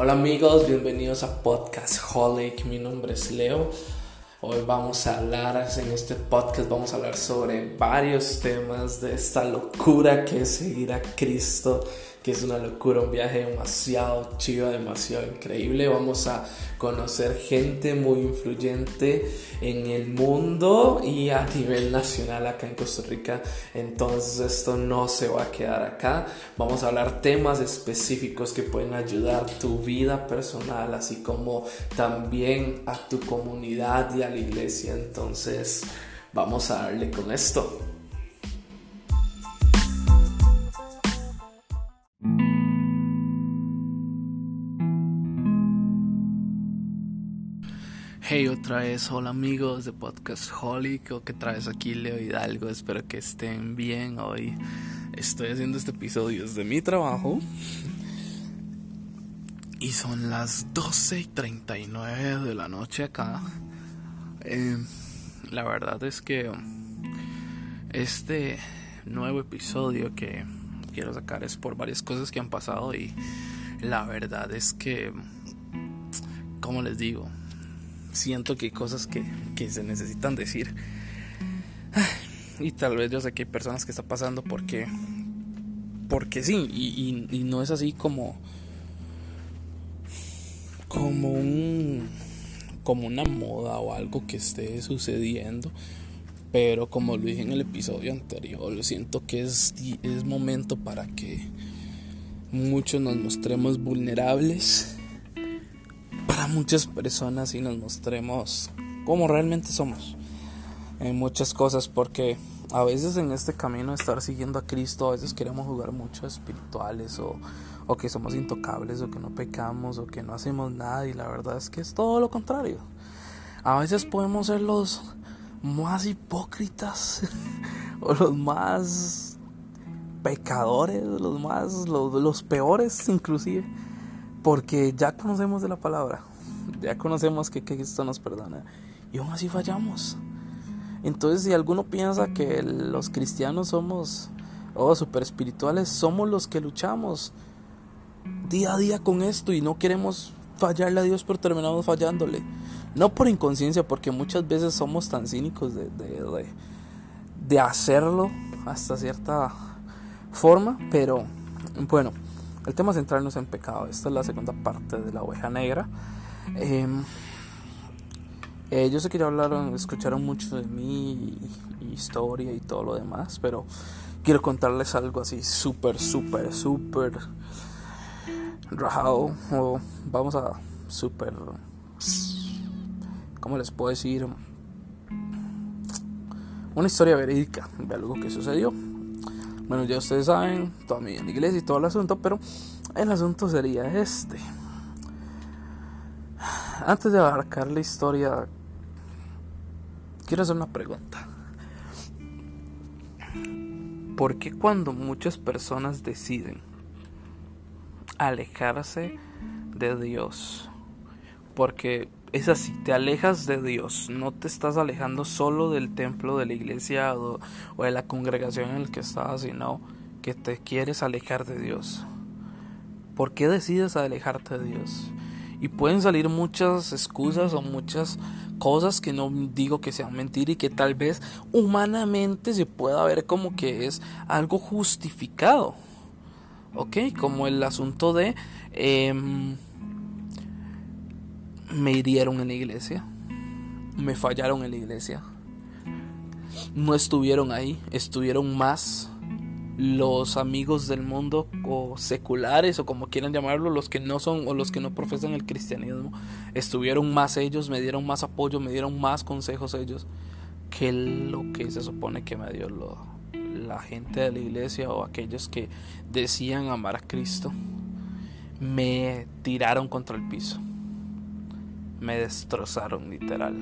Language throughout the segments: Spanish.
Hola amigos, bienvenidos a Podcast Holic. Mi nombre es Leo. Hoy vamos a hablar en este podcast, vamos a hablar sobre varios temas de esta locura que es seguir a Cristo es una locura, un viaje demasiado chido, demasiado increíble. Vamos a conocer gente muy influyente en el mundo y a nivel nacional acá en Costa Rica. Entonces esto no se va a quedar acá. Vamos a hablar temas específicos que pueden ayudar tu vida personal, así como también a tu comunidad y a la iglesia. Entonces vamos a darle con esto. Hey, otra vez, hola amigos de Podcast Holic, o que traes aquí Leo Hidalgo, espero que estén bien hoy. Estoy haciendo este episodio desde mi trabajo y son las 12 y 39 de la noche acá. Eh, la verdad es que este nuevo episodio que quiero sacar es por varias cosas que han pasado y la verdad es que, como les digo, siento que hay cosas que, se necesitan decir. Y tal vez yo sé que hay personas que está pasando porque. Porque sí, y, y, no es así como. Como un. Como una moda o algo que esté sucediendo. Pero como lo dije en el episodio anterior, siento que es, es momento para que muchos nos mostremos vulnerables muchas personas y nos mostremos como realmente somos en muchas cosas porque a veces en este camino de estar siguiendo a Cristo a veces queremos jugar mucho espirituales o, o que somos intocables o que no pecamos o que no hacemos nada y la verdad es que es todo lo contrario. A veces podemos ser los más hipócritas o los más pecadores los más los, los peores inclusive porque ya conocemos de la palabra ya conocemos que Cristo nos perdona y aún así fallamos. Entonces, si alguno piensa que los cristianos somos oh, super espirituales, somos los que luchamos día a día con esto y no queremos fallarle a Dios, pero terminamos fallándole. No por inconsciencia, porque muchas veces somos tan cínicos de, de, de hacerlo hasta cierta forma, pero bueno, el tema central no es en pecado. Esta es la segunda parte de la oveja negra. Em, eh, yo sé que ya hablaron, escucharon mucho de mi historia y todo lo demás, pero quiero contarles algo así súper, súper, súper rajado. O vamos a súper. ¿Cómo les puedo decir? Una historia verídica de algo que sucedió. Bueno, ya ustedes saben, toda mi iglesia y todo el asunto, pero el asunto sería este antes de abarcar la historia, quiero hacer una pregunta. ¿Por qué cuando muchas personas deciden alejarse de Dios? Porque es así, te alejas de Dios, no te estás alejando solo del templo, de la iglesia o, de la congregación en la que estás, sino que te quieres alejar de Dios. ¿Por qué decides alejarte de Dios? y pueden salir muchas excusas o muchas cosas que no digo que sean mentir y que tal vez humanamente se pueda ver como que es algo justificado. ¿Ok? Como el asunto de em, me hirieron en la iglesia, me fallaron en la iglesia, no estuvieron ahí, estuvieron más los amigos del mundo o seculares o como quieran llamarlo, los que no son o los que no profesan el cristianismo, estuvieron más ellos, me dieron más apoyo, me dieron más consejos ellos que lo que se supone que me dio la gente de la iglesia o aquellos que decían amar a Cristo. Me tiraron contra el piso. Me destrozaron literal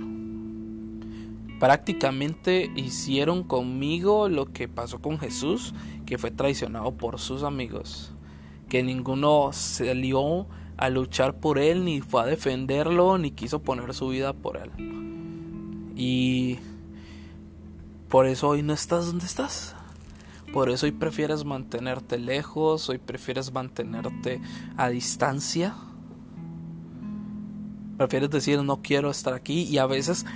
prácticamente hicieron conmigo lo que pasó con Jesús, que fue traicionado por sus amigos, que ninguno salió a luchar por él, ni fue a defenderlo, ni quiso poner su vida por él. Y por eso hoy no estás donde estás. Por eso hoy prefieres mantenerte lejos, hoy prefieres mantenerte a distancia Prefieres decir no quiero estar aquí y a veces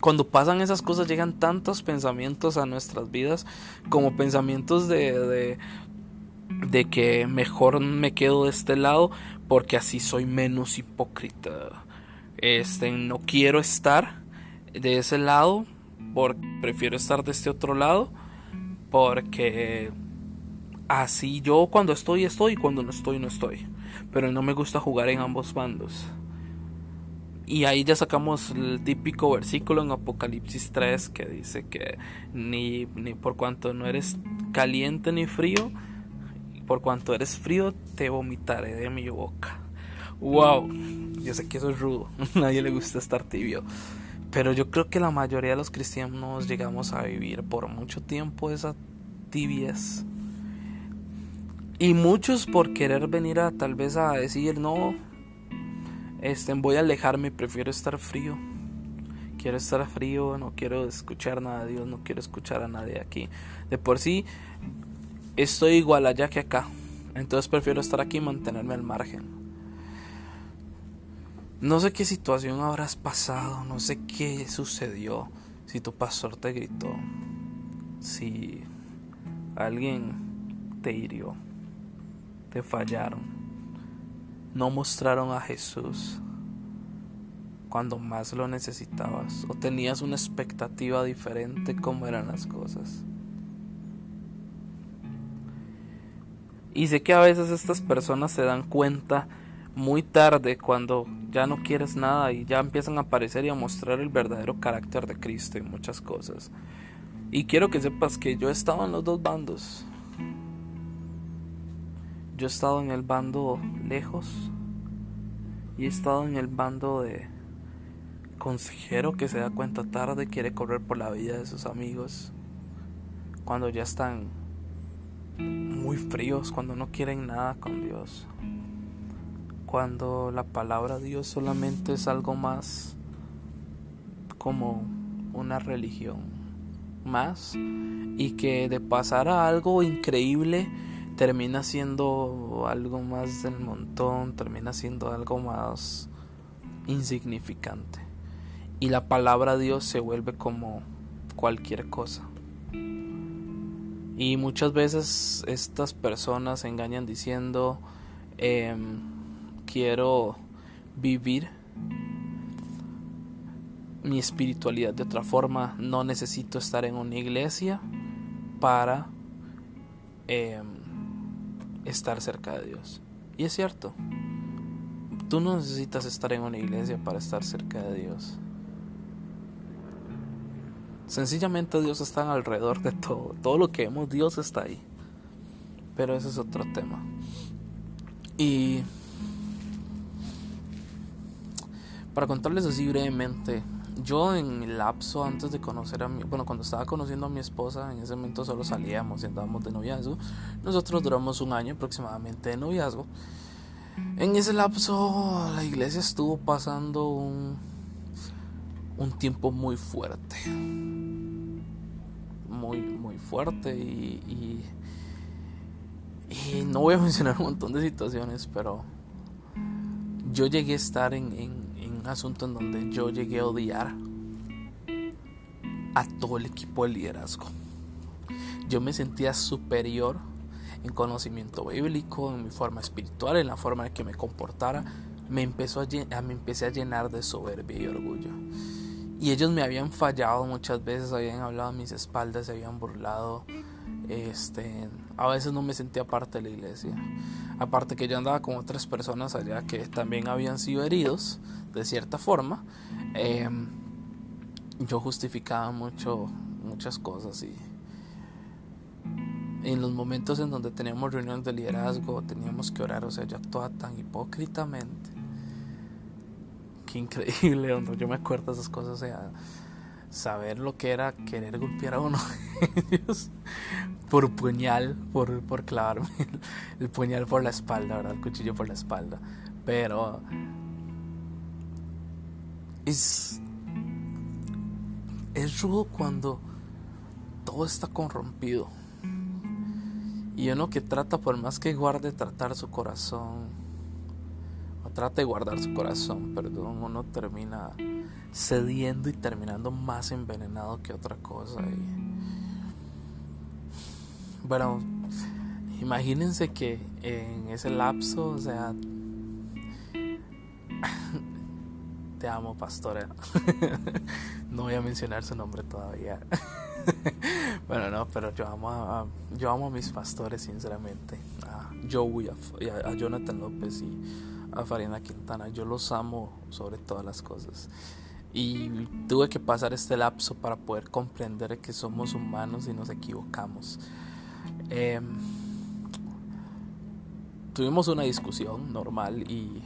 cuando pasan esas cosas llegan tantos pensamientos a nuestras vidas como pensamientos de, de, que mejor me quedo de este lado porque así soy menos hipócrita. Este, no quiero estar de ese lado porque prefiero estar de este otro lado porque así yo cuando estoy estoy cuando no estoy no estoy. Pero no me gusta jugar en ambos bandos. Y ahí ya sacamos el típico versículo en Apocalipsis 3 que dice que ni, ni por cuanto no eres caliente ni frío, por cuanto eres frío, te vomitaré de mi boca. Wow, yo sé que eso es rudo, a nadie le gusta estar tibio. Pero yo creo que la mayoría de los cristianos llegamos a vivir por mucho tiempo esa tibieza. Y muchos por querer venir a tal vez a decir, no, este, voy a alejarme, prefiero estar frío. Quiero estar frío, no quiero escuchar nada de Dios, no quiero escuchar a nadie aquí. De por sí, estoy igual allá que acá. Entonces prefiero estar aquí y mantenerme al margen. No sé qué situación habrás pasado, no sé qué sucedió, si tu pastor te gritó, si alguien te hirió, te fallaron, no mostraron a Jesús cuando más lo necesitabas o tenías una expectativa diferente cómo eran las cosas. Y sé que a veces estas personas se dan cuenta muy tarde cuando ya no quieres nada y ya empiezan a aparecer y a mostrar el verdadero carácter de Cristo y muchas cosas. Y quiero que sepas que yo he estado en los dos bandos. Yo he estado en el bando lejos y he estado en el bando de consejero que se da cuenta tarde, quiere correr por la vida de sus amigos cuando ya están muy fríos, cuando no quieren nada con Dios. Cuando la palabra Dios solamente es algo más como una religión más y que de pasar a algo increíble termina siendo algo más del montón, termina siendo algo más insignificante. Y la palabra Dios se vuelve como cualquier cosa. Y muchas veces estas personas engañan diciendo, em, quiero vivir mi espiritualidad de otra forma, no necesito estar en una iglesia para em, estar cerca de Dios. Y es cierto, tú no necesitas estar en una iglesia para estar cerca de Dios. Sencillamente Dios está alrededor de todo. Todo lo que vemos, Dios está ahí. Pero ese es otro tema. Y para contarles así brevemente, yo en el lapso antes de conocer a mi, bueno, cuando estaba conociendo a mi esposa, en ese momento solo salíamos y andábamos de noviazgo. Nosotros duramos un año aproximadamente de noviazgo. En ese lapso la iglesia estuvo pasando un un tiempo muy fuerte. Muy, muy fuerte y, y, no voy a mencionar un montón de situaciones, pero yo llegué a estar en, asunto en donde yo llegué a odiar a todo el equipo de liderazgo. Yo me sentía superior en conocimiento bíblico, en mi forma espiritual, en la forma en que me comportara. Me, empezó a, me empecé a llenar de soberbia y orgullo. Y ellos me habían fallado muchas veces, habían hablado a mis espaldas, se habían burlado. Este, a veces no me sentía parte de la iglesia. Aparte que yo andaba con otras personas allá que también habían sido heridos de cierta forma. Em, yo justificaba mucho muchas cosas y en los momentos en donde teníamos reuniones de liderazgo teníamos que orar, o sea, yo actuaba tan hipócritamente qué increíble, yo me acuerdo de esas cosas, o sea, saber lo que era querer golpear a uno por puñal, por, por clavarme el, puñal por la espalda, ¿verdad? El cuchillo por la espalda. Pero es, es rudo cuando todo está corrompido. Y uno que trata, por más que guarde, tratar su corazón trata de guardar su corazón, perdón, uno termina cediendo y terminando más envenenado que otra cosa. bueno, imagínense que en ese lapso, o sea, te amo, pastora. no voy a mencionar su nombre todavía. bueno, no, pero yo amo a, yo amo a mis pastores, sinceramente. A Joey, a, a Jonathan López y a Farina Quintana. Yo los amo sobre todas las cosas. Y tuve que pasar este lapso para poder comprender que somos humanos y nos equivocamos. Em, tuvimos una discusión normal y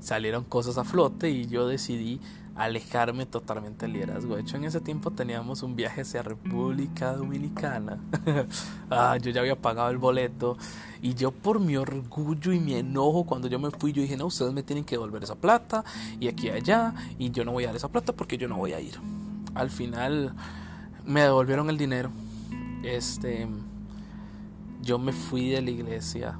salieron cosas a flote y yo decidí alejarme totalmente del liderazgo. De hecho, en ese tiempo teníamos un viaje hacia República Dominicana. ah, yo ya había pagado el boleto y yo por mi orgullo y mi enojo cuando yo me fui, yo dije, no, ustedes me tienen que devolver esa plata y aquí y allá y yo no voy a dar esa plata porque yo no voy a ir. Al final me devolvieron el dinero. Este, yo me fui de la iglesia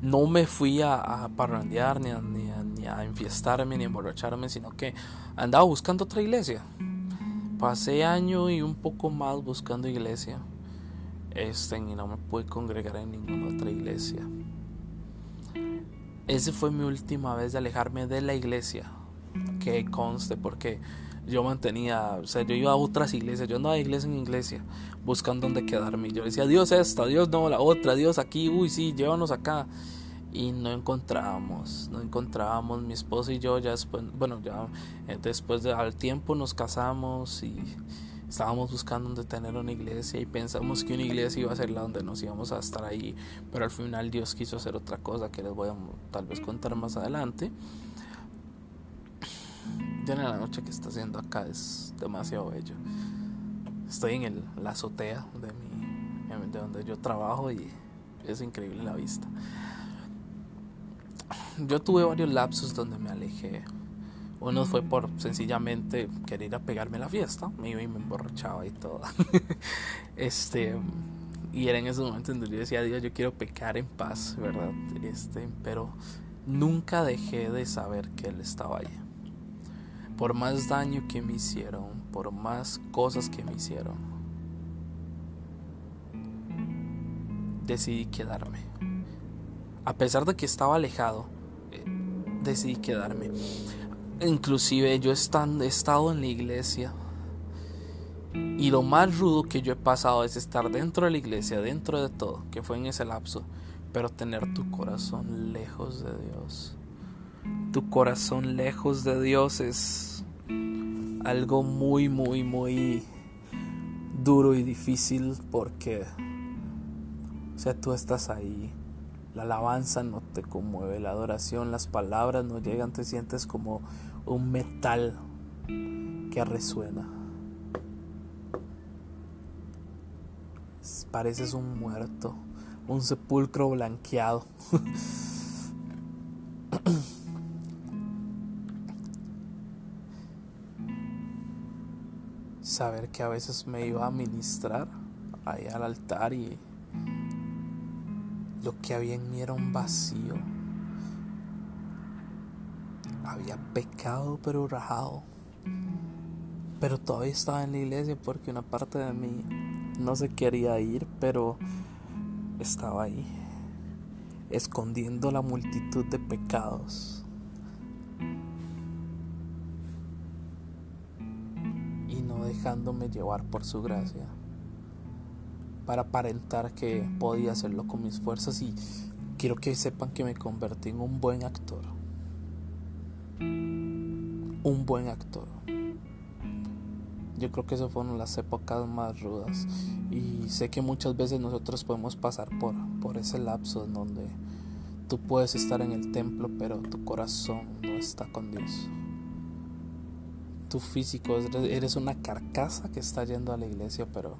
no me fui a, a parrandear ni a, ni, a, a enfiestarme ni emborracharme, sino que andaba buscando otra iglesia. Pasé año y un poco más buscando iglesia. Este, y no me pude congregar en ninguna otra iglesia. Esa fue mi última vez de alejarme de la iglesia. Que conste, porque yo mantenía, o sea, yo iba a otras iglesias, yo andaba de iglesia en iglesia, buscando dónde quedarme. Yo decía, Dios esta, Dios no, la otra, Dios aquí, uy, sí, llévanos acá. Y no encontrábamos, no encontrábamos, mi esposo y yo ya después, bueno, ya eh, después de al tiempo nos casamos y estábamos buscando dónde tener una iglesia y pensamos que una iglesia iba a ser la donde nos íbamos a estar ahí, pero al final Dios quiso hacer otra cosa que les voy a tal vez contar más adelante en la noche que está haciendo acá es demasiado bello. Estoy en el, la azotea de, mi, de donde yo trabajo y es increíble la vista. Yo tuve varios lapsos donde me alejé. Uno fue por sencillamente querer a pegarme la fiesta. Me iba y me emborrachaba y todo. este. Y era en ese momento en donde yo decía, Dios, yo quiero pecar en paz, ¿verdad? Este, pero nunca dejé de saber que Él estaba ahí por más daño que me hicieron, por más cosas que me hicieron, decidí quedarme. A pesar de que estaba alejado, decidí quedarme. Inclusive yo he estado en la iglesia y lo más rudo que yo he pasado es estar dentro de la iglesia, dentro de todo, que fue en ese lapso, pero tener tu corazón lejos de Dios tu corazón lejos de Dios es algo muy, muy, muy duro y difícil porque, o sea, tú estás ahí, la alabanza no te conmueve, la adoración, las palabras no llegan, te sientes como un metal que resuena. Pareces un muerto, un sepulcro blanqueado. saber que a veces me iba a ministrar ahí al altar y lo que había en mí era un vacío. Había pecado pero rajado. Pero todavía estaba en la iglesia porque una parte de mí no se quería ir, pero estaba ahí, escondiendo la multitud de pecados dejándome llevar por su gracia, para aparentar que podía hacerlo con mis fuerzas y quiero que sepan que me convertí en un buen actor. Un buen actor. Yo creo que esas fueron las épocas más rudas y sé que muchas veces nosotros podemos pasar por, por ese lapso en donde tú puedes estar en el templo pero tu corazón no está con Dios tu físico, eres una carcasa que está yendo a la iglesia, pero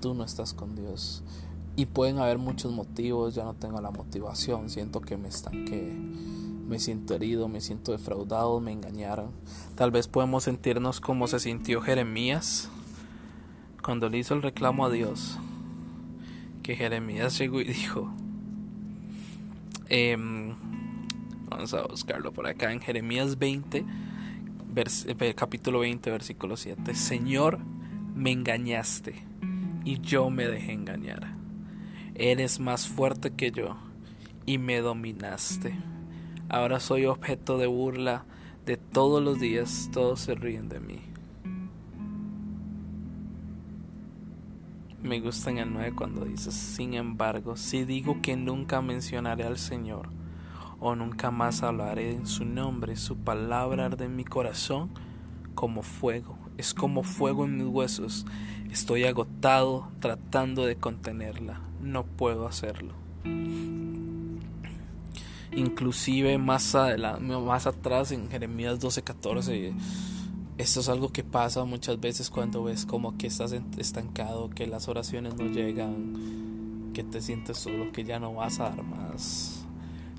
tú no estás con Dios. Y pueden haber muchos motivos, ya no tengo la motivación, siento que me estanqué, me siento herido, me siento defraudado, me engañaron. Tal vez podemos sentirnos como se sintió Jeremías cuando le hizo el reclamo a Dios. Que Jeremías llegó y dijo, em, Vamos a buscarlo por acá en Jeremías 20, eh, capítulo 20, versículo 7. Señor, me engañaste y yo me dejé engañar. Eres más fuerte que yo y me dominaste. Ahora soy objeto de burla de todos los días, todos se ríen de mí. Me gusta en el 9 cuando dices, sin embargo, si digo que nunca mencionaré al Señor, o nunca más hablaré en su nombre, su palabra arde en mi corazón como fuego, es como fuego en mis huesos. Estoy agotado tratando de contenerla, no puedo hacerlo. Inclusive más, adelante, más atrás en Jeremías 12:14 esto es algo que pasa muchas veces cuando ves como que estás estancado, que las oraciones no llegan, que te sientes solo, que ya no vas a dar más.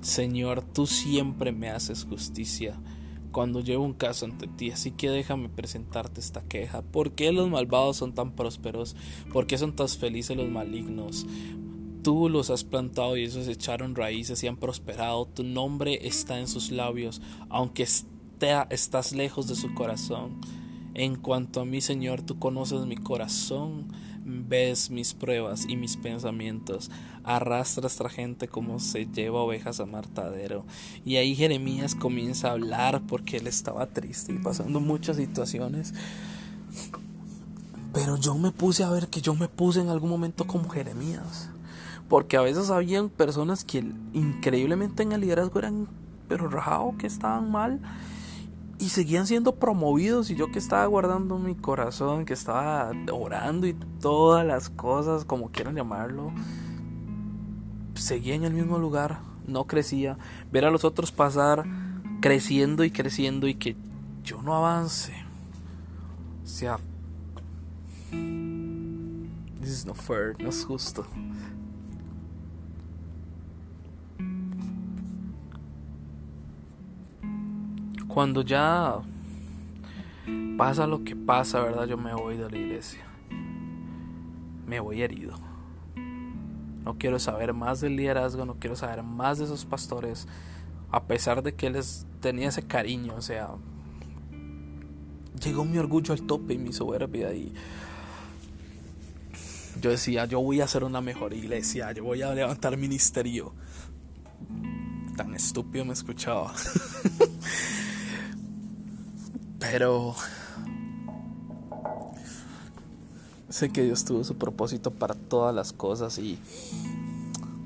Señor, tú siempre me haces justicia cuando llevo un caso ante ti, así que déjame presentarte esta queja. ¿Por qué los malvados son tan prósperos? ¿Por qué son tan felices los malignos? Tú los has plantado y ellos echaron raíces y han prosperado. Tu nombre está en sus labios, aunque estás lejos de su corazón. En cuanto a mí, Señor, tú conoces mi corazón, ves mis pruebas y mis pensamientos. Arrastra a gente como se lleva ovejas a martadero. Y ahí Jeremías comienza a hablar porque él estaba triste y pasando muchas situaciones. Pero yo me puse a ver que yo me puse en algún momento como Jeremías. Porque a veces habían personas que increíblemente en el liderazgo eran pero rajados, que estaban mal y seguían siendo promovidos y yo que estaba guardando mi corazón, que estaba orando y todas las cosas, como quieran llamarlo, seguía en el mismo lugar, no crecía. Ver a los otros pasar creciendo y creciendo y que yo no avance. O sea, this is not fair, no es justo. Cuando ya pasa lo que pasa, ¿verdad? Yo me voy de la iglesia. Me voy herido. No quiero saber más del liderazgo, no quiero saber más de esos pastores, a pesar de que les tenía ese cariño, o sea, llegó mi orgullo al tope y mi soberbia y yo decía, yo voy a hacer una mejor iglesia, yo voy a levantar ministerio. Tan estúpido me escuchaba. Pero sé que Dios tuvo su propósito para todas las cosas y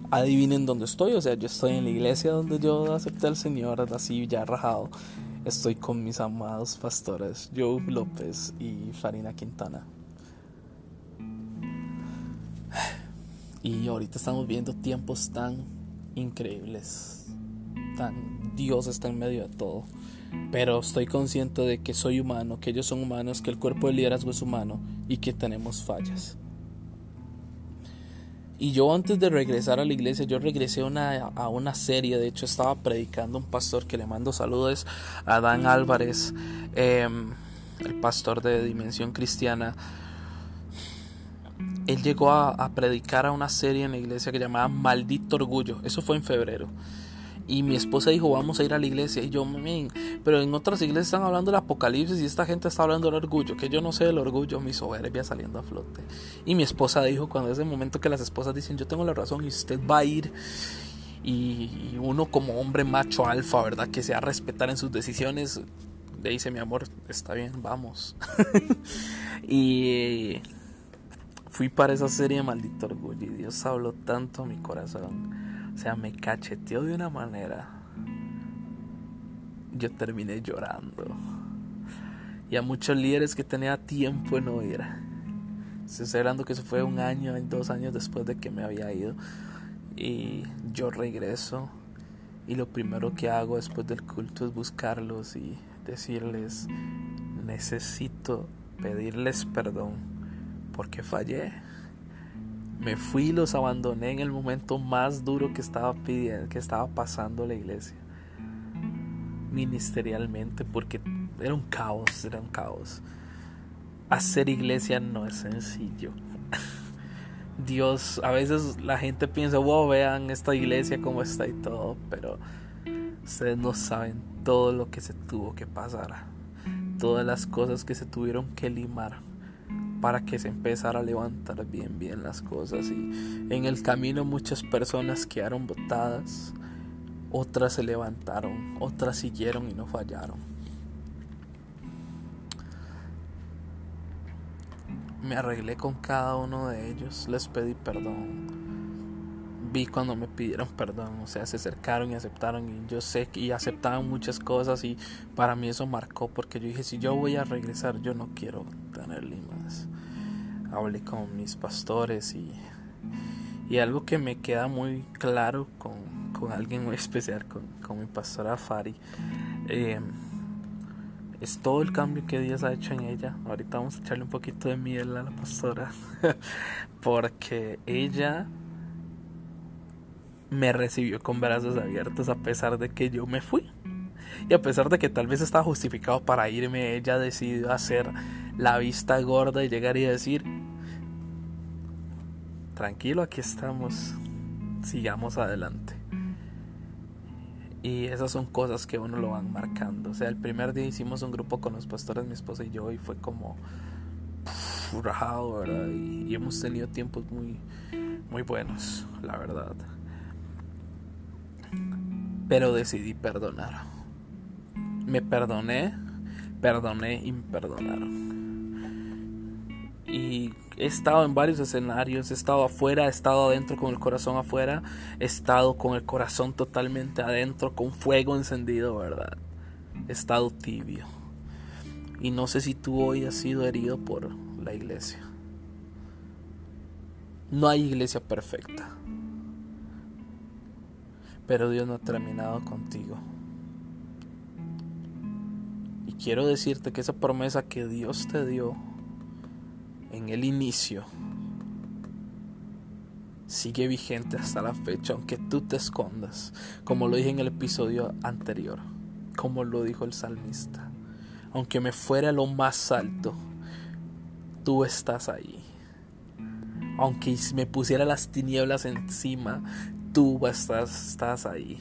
adivinen dónde estoy. O sea, yo estoy en la iglesia donde yo acepté al Señor, así ya rajado. Estoy con mis amados pastores, Joe López y Farina Quintana. Y ahorita estamos viendo tiempos tan increíbles. Tan Dios está en medio de todo pero estoy consciente de que soy humano, que ellos son humanos, que el cuerpo de liderazgo es humano y que tenemos fallas. Y yo antes de regresar a la iglesia, yo regresé a una serie, de hecho estaba predicando un pastor que le mando saludos, a Dan Álvarez, em, el pastor de Dimensión Cristiana. Él llegó a, a predicar a una serie en la iglesia que llamaba Maldito Orgullo, eso fue en febrero. Y mi esposa dijo, vamos a ir a la iglesia. Y yo, pero en otras iglesias están hablando del apocalipsis y esta gente está hablando del orgullo. Que yo no sé del orgullo, mi soberbia saliendo a flote. Y mi esposa dijo, cuando es el momento que las esposas dicen, yo tengo la razón y usted va a ir. Y uno como hombre macho alfa, ¿verdad? Que sea respetar en sus decisiones. Le dice, mi amor, está bien, vamos. y fui para esa serie, maldito orgullo. Y Dios habló tanto a mi corazón o sea, me cacheteó de una manera. Yo terminé llorando. Y a muchos líderes que tenía tiempo en no. Estoy hablando que eso fue un año, dos años después de que me había ido. Y yo regreso. Y lo primero que hago después del culto es buscarlos y decirles, necesito pedirles perdón porque fallé me fui y los abandoné en el momento más duro que estaba pidiendo, que estaba pasando la iglesia. Ministerialmente, porque era un caos, era un caos. Hacer iglesia no es sencillo. Dios, a veces la gente piensa, wow, vean esta iglesia como está y todo, pero Ustedes no saben todo lo que se tuvo que pasar, todas las cosas que se tuvieron que limar para que se empezara a levantar bien bien las cosas y en el camino muchas personas quedaron botadas, otras se levantaron, otras siguieron y no fallaron. Me arreglé con cada uno de ellos, les pedí perdón vi cuando me pidieron perdón, o sea, se acercaron y aceptaron y yo sé que y aceptaban muchas cosas y para mí eso marcó porque yo dije, si yo voy a regresar, yo no quiero tener limas. Hablé con mis pastores y, y algo que me queda muy claro con, con alguien muy especial, con, con mi pastora Fari, eh, es todo el cambio que Dios ha hecho en ella. Ahorita vamos a echarle un poquito de miel a la pastora, porque ella me recibió con brazos abiertos a pesar de que yo me fui. Y a pesar de que tal vez estaba justificado para irme, ella decidió hacer la vista gorda y llegar y decir, tranquilo, aquí estamos, sigamos adelante. Y esas son cosas que uno lo van marcando. O sea, el primer día hicimos un grupo con los pastores, mi esposa y yo, y fue como rajado, ¿verdad? Y, y hemos tenido tiempos muy, muy buenos, la verdad pero decidí perdonar. Me perdoné, perdoné y me perdonaron. Y he estado en varios escenarios, he estado afuera, he estado adentro con el corazón afuera, he estado con el corazón totalmente adentro, con fuego encendido, ¿verdad? He estado tibio. Y no sé si tú hoy has sido herido por la iglesia. No hay iglesia perfecta pero Dios no ha terminado contigo. Y quiero decirte que esa promesa que Dios te dio en el inicio sigue vigente hasta la fecha, aunque tú te escondas, como lo dije en el episodio anterior, como lo dijo el salmista. Aunque me fuera lo más alto, tú estás ahí. Aunque me pusiera las tinieblas encima, tú estás ahí.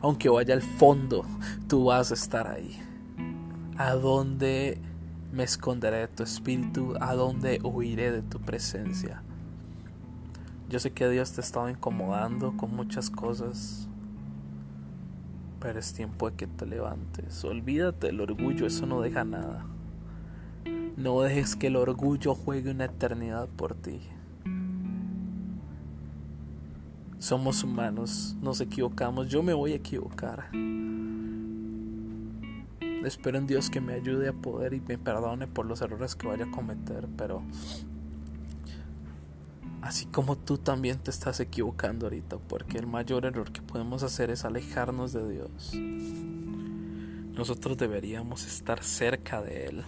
Aunque vaya al fondo, tú vas a estar ahí. ¿A dónde me esconderé de tu espíritu? ¿A dónde huiré de tu presencia? Yo sé que Dios te ha estado incomodando con muchas cosas, pero es tiempo de que te levantes. Olvídate del orgullo, eso no deja nada. No dejes que el orgullo juegue una eternidad por ti. Somos humanos, nos equivocamos, yo me voy a equivocar. Espero en Dios que me ayude a poder y me perdone por los errores que vaya a cometer, pero así como tú también te estás equivocando ahorita, porque el mayor error que podemos hacer es alejarnos de Dios. Nosotros deberíamos estar cerca de Él,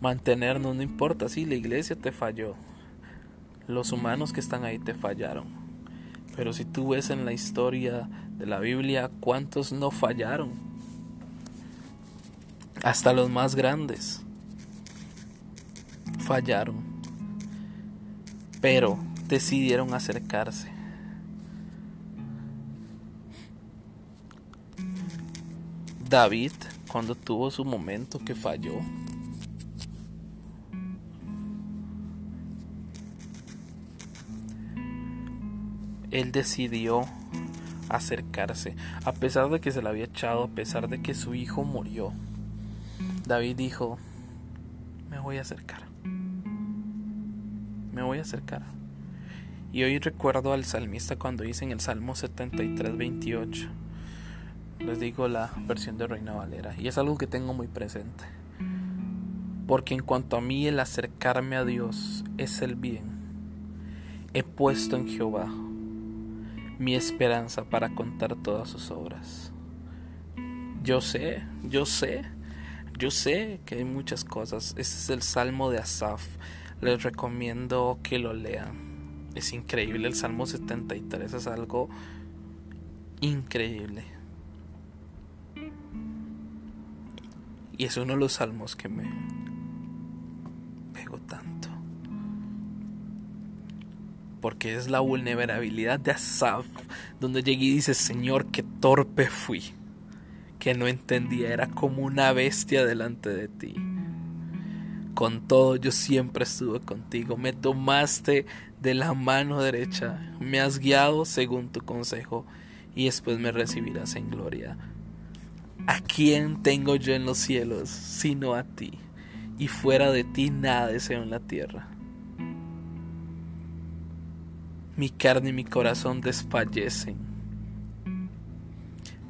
mantenernos, no importa si la iglesia te falló, los humanos que están ahí te fallaron pero si tú ves en la historia de la Biblia, ¿cuántos no fallaron? Hasta los más grandes fallaron, pero decidieron acercarse. David, cuando tuvo su momento que falló, él decidió acercarse, a pesar de que se le había echado, a pesar de que su hijo murió. David dijo, me voy a acercar. Me voy a acercar. Y hoy recuerdo al salmista cuando dice en el Salmo 73, 28. Les digo la versión de Reina Valera. Y es algo que tengo muy presente. Porque en cuanto a mí el acercarme a Dios es el bien. He puesto en Jehová mi esperanza para contar todas sus obras. Yo sé, yo sé, yo sé que hay muchas cosas. Este es el Salmo de Asaf. Les recomiendo que lo lean. Es increíble. El Salmo 73 es algo increíble. Y es uno de los salmos que me pego tanto porque es la vulnerabilidad de Asaf, donde llega y dice, Señor, qué torpe fui. que no entendía, era como una bestia delante de ti. Con todo yo siempre estuve contigo, me tomaste de la mano derecha, me has guiado según tu consejo y después me recibirás en gloria. ¿A quién tengo yo en los cielos sino a ti? Y fuera de ti nada deseo en la tierra. Mi carne y mi corazón desfallecen.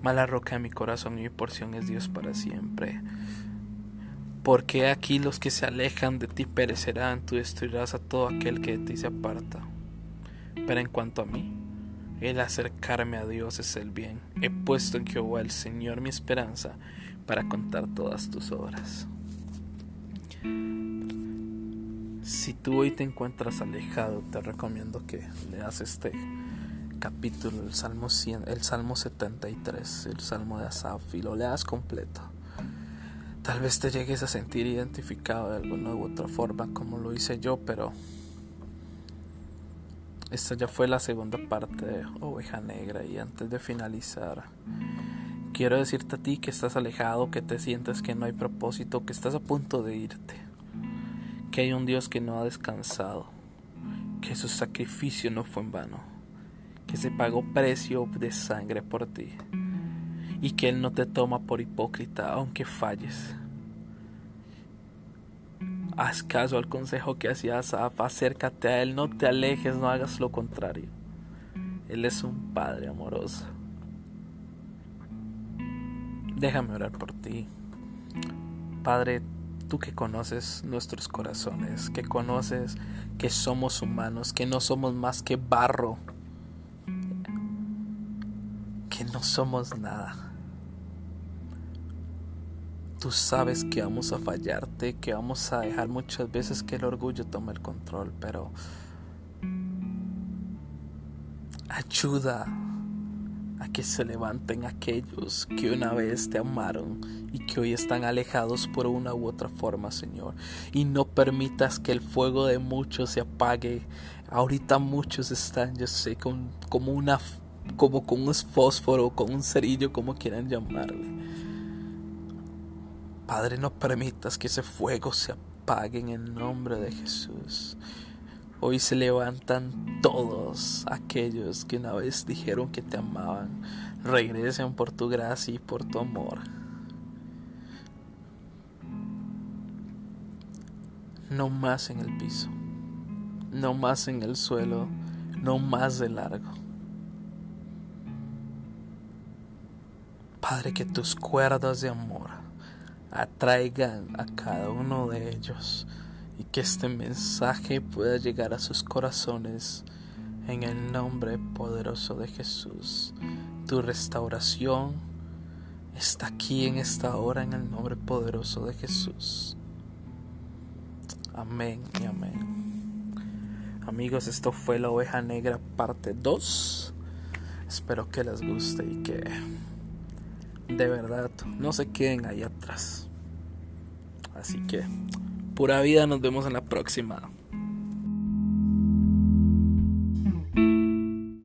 Mala roca mi corazón y mi porción es Dios para siempre. Porque aquí los que se alejan de ti perecerán, tú destruirás a todo aquel que de ti se aparta. Pero en cuanto a mí, el acercarme a Dios es el bien. He puesto en Jehová el Señor mi esperanza para contar todas tus obras. Si tú hoy te encuentras alejado, te recomiendo que leas este capítulo, el Salmo, 100, el Salmo 73, el Salmo de Asaf, y lo leas completo. Tal vez te llegues a sentir identificado de alguna u otra forma como lo hice yo, pero esta ya fue la segunda parte de Oveja Negra y antes de finalizar quiero decirte a ti que estás alejado, que te sientes que no hay propósito, que estás a punto de irte, que hay un Dios que no ha descansado, que su sacrificio no fue en vano, que se pagó precio de sangre por ti y que Él no te toma por hipócrita aunque falles. Haz caso al consejo que hacía Asaf, acércate a Él, no te alejes, no hagas lo contrario. Él es un Padre amoroso. Déjame orar por ti. Padre, tú que conoces nuestros corazones, que conoces que somos humanos, que no somos más que barro, que no somos nada. Tú sabes que vamos a fallarte, que vamos a dejar muchas veces que el orgullo tome el control, pero ayuda a que se levanten aquellos que una vez te amaron y que hoy están alejados por una u otra forma, Señor. Y no permitas que el fuego de muchos se apague. Ahorita muchos están, yo sé, con, como una como con un fósforo, con un cerillo, como quieran llamarle Padre, no permitas que ese fuego se apague en el nombre de Jesús. Hoy se levantan todos aquellos que una vez dijeron que te amaban. Regresen por tu gracia y por tu amor. No más en el piso. No más en el suelo. No más de largo. Padre, que tus cuerdas de amor atraigan a cada uno de ellos y que este mensaje pueda llegar a sus corazones en el nombre poderoso de Jesús. Tu restauración está aquí en esta hora en el nombre poderoso de Jesús. Amén y amén. Amigos, esto fue la oveja negra parte 2. Espero que les guste y que de verdad no se queden ahí atrás. Así que, pura vida, nos vemos en la próxima.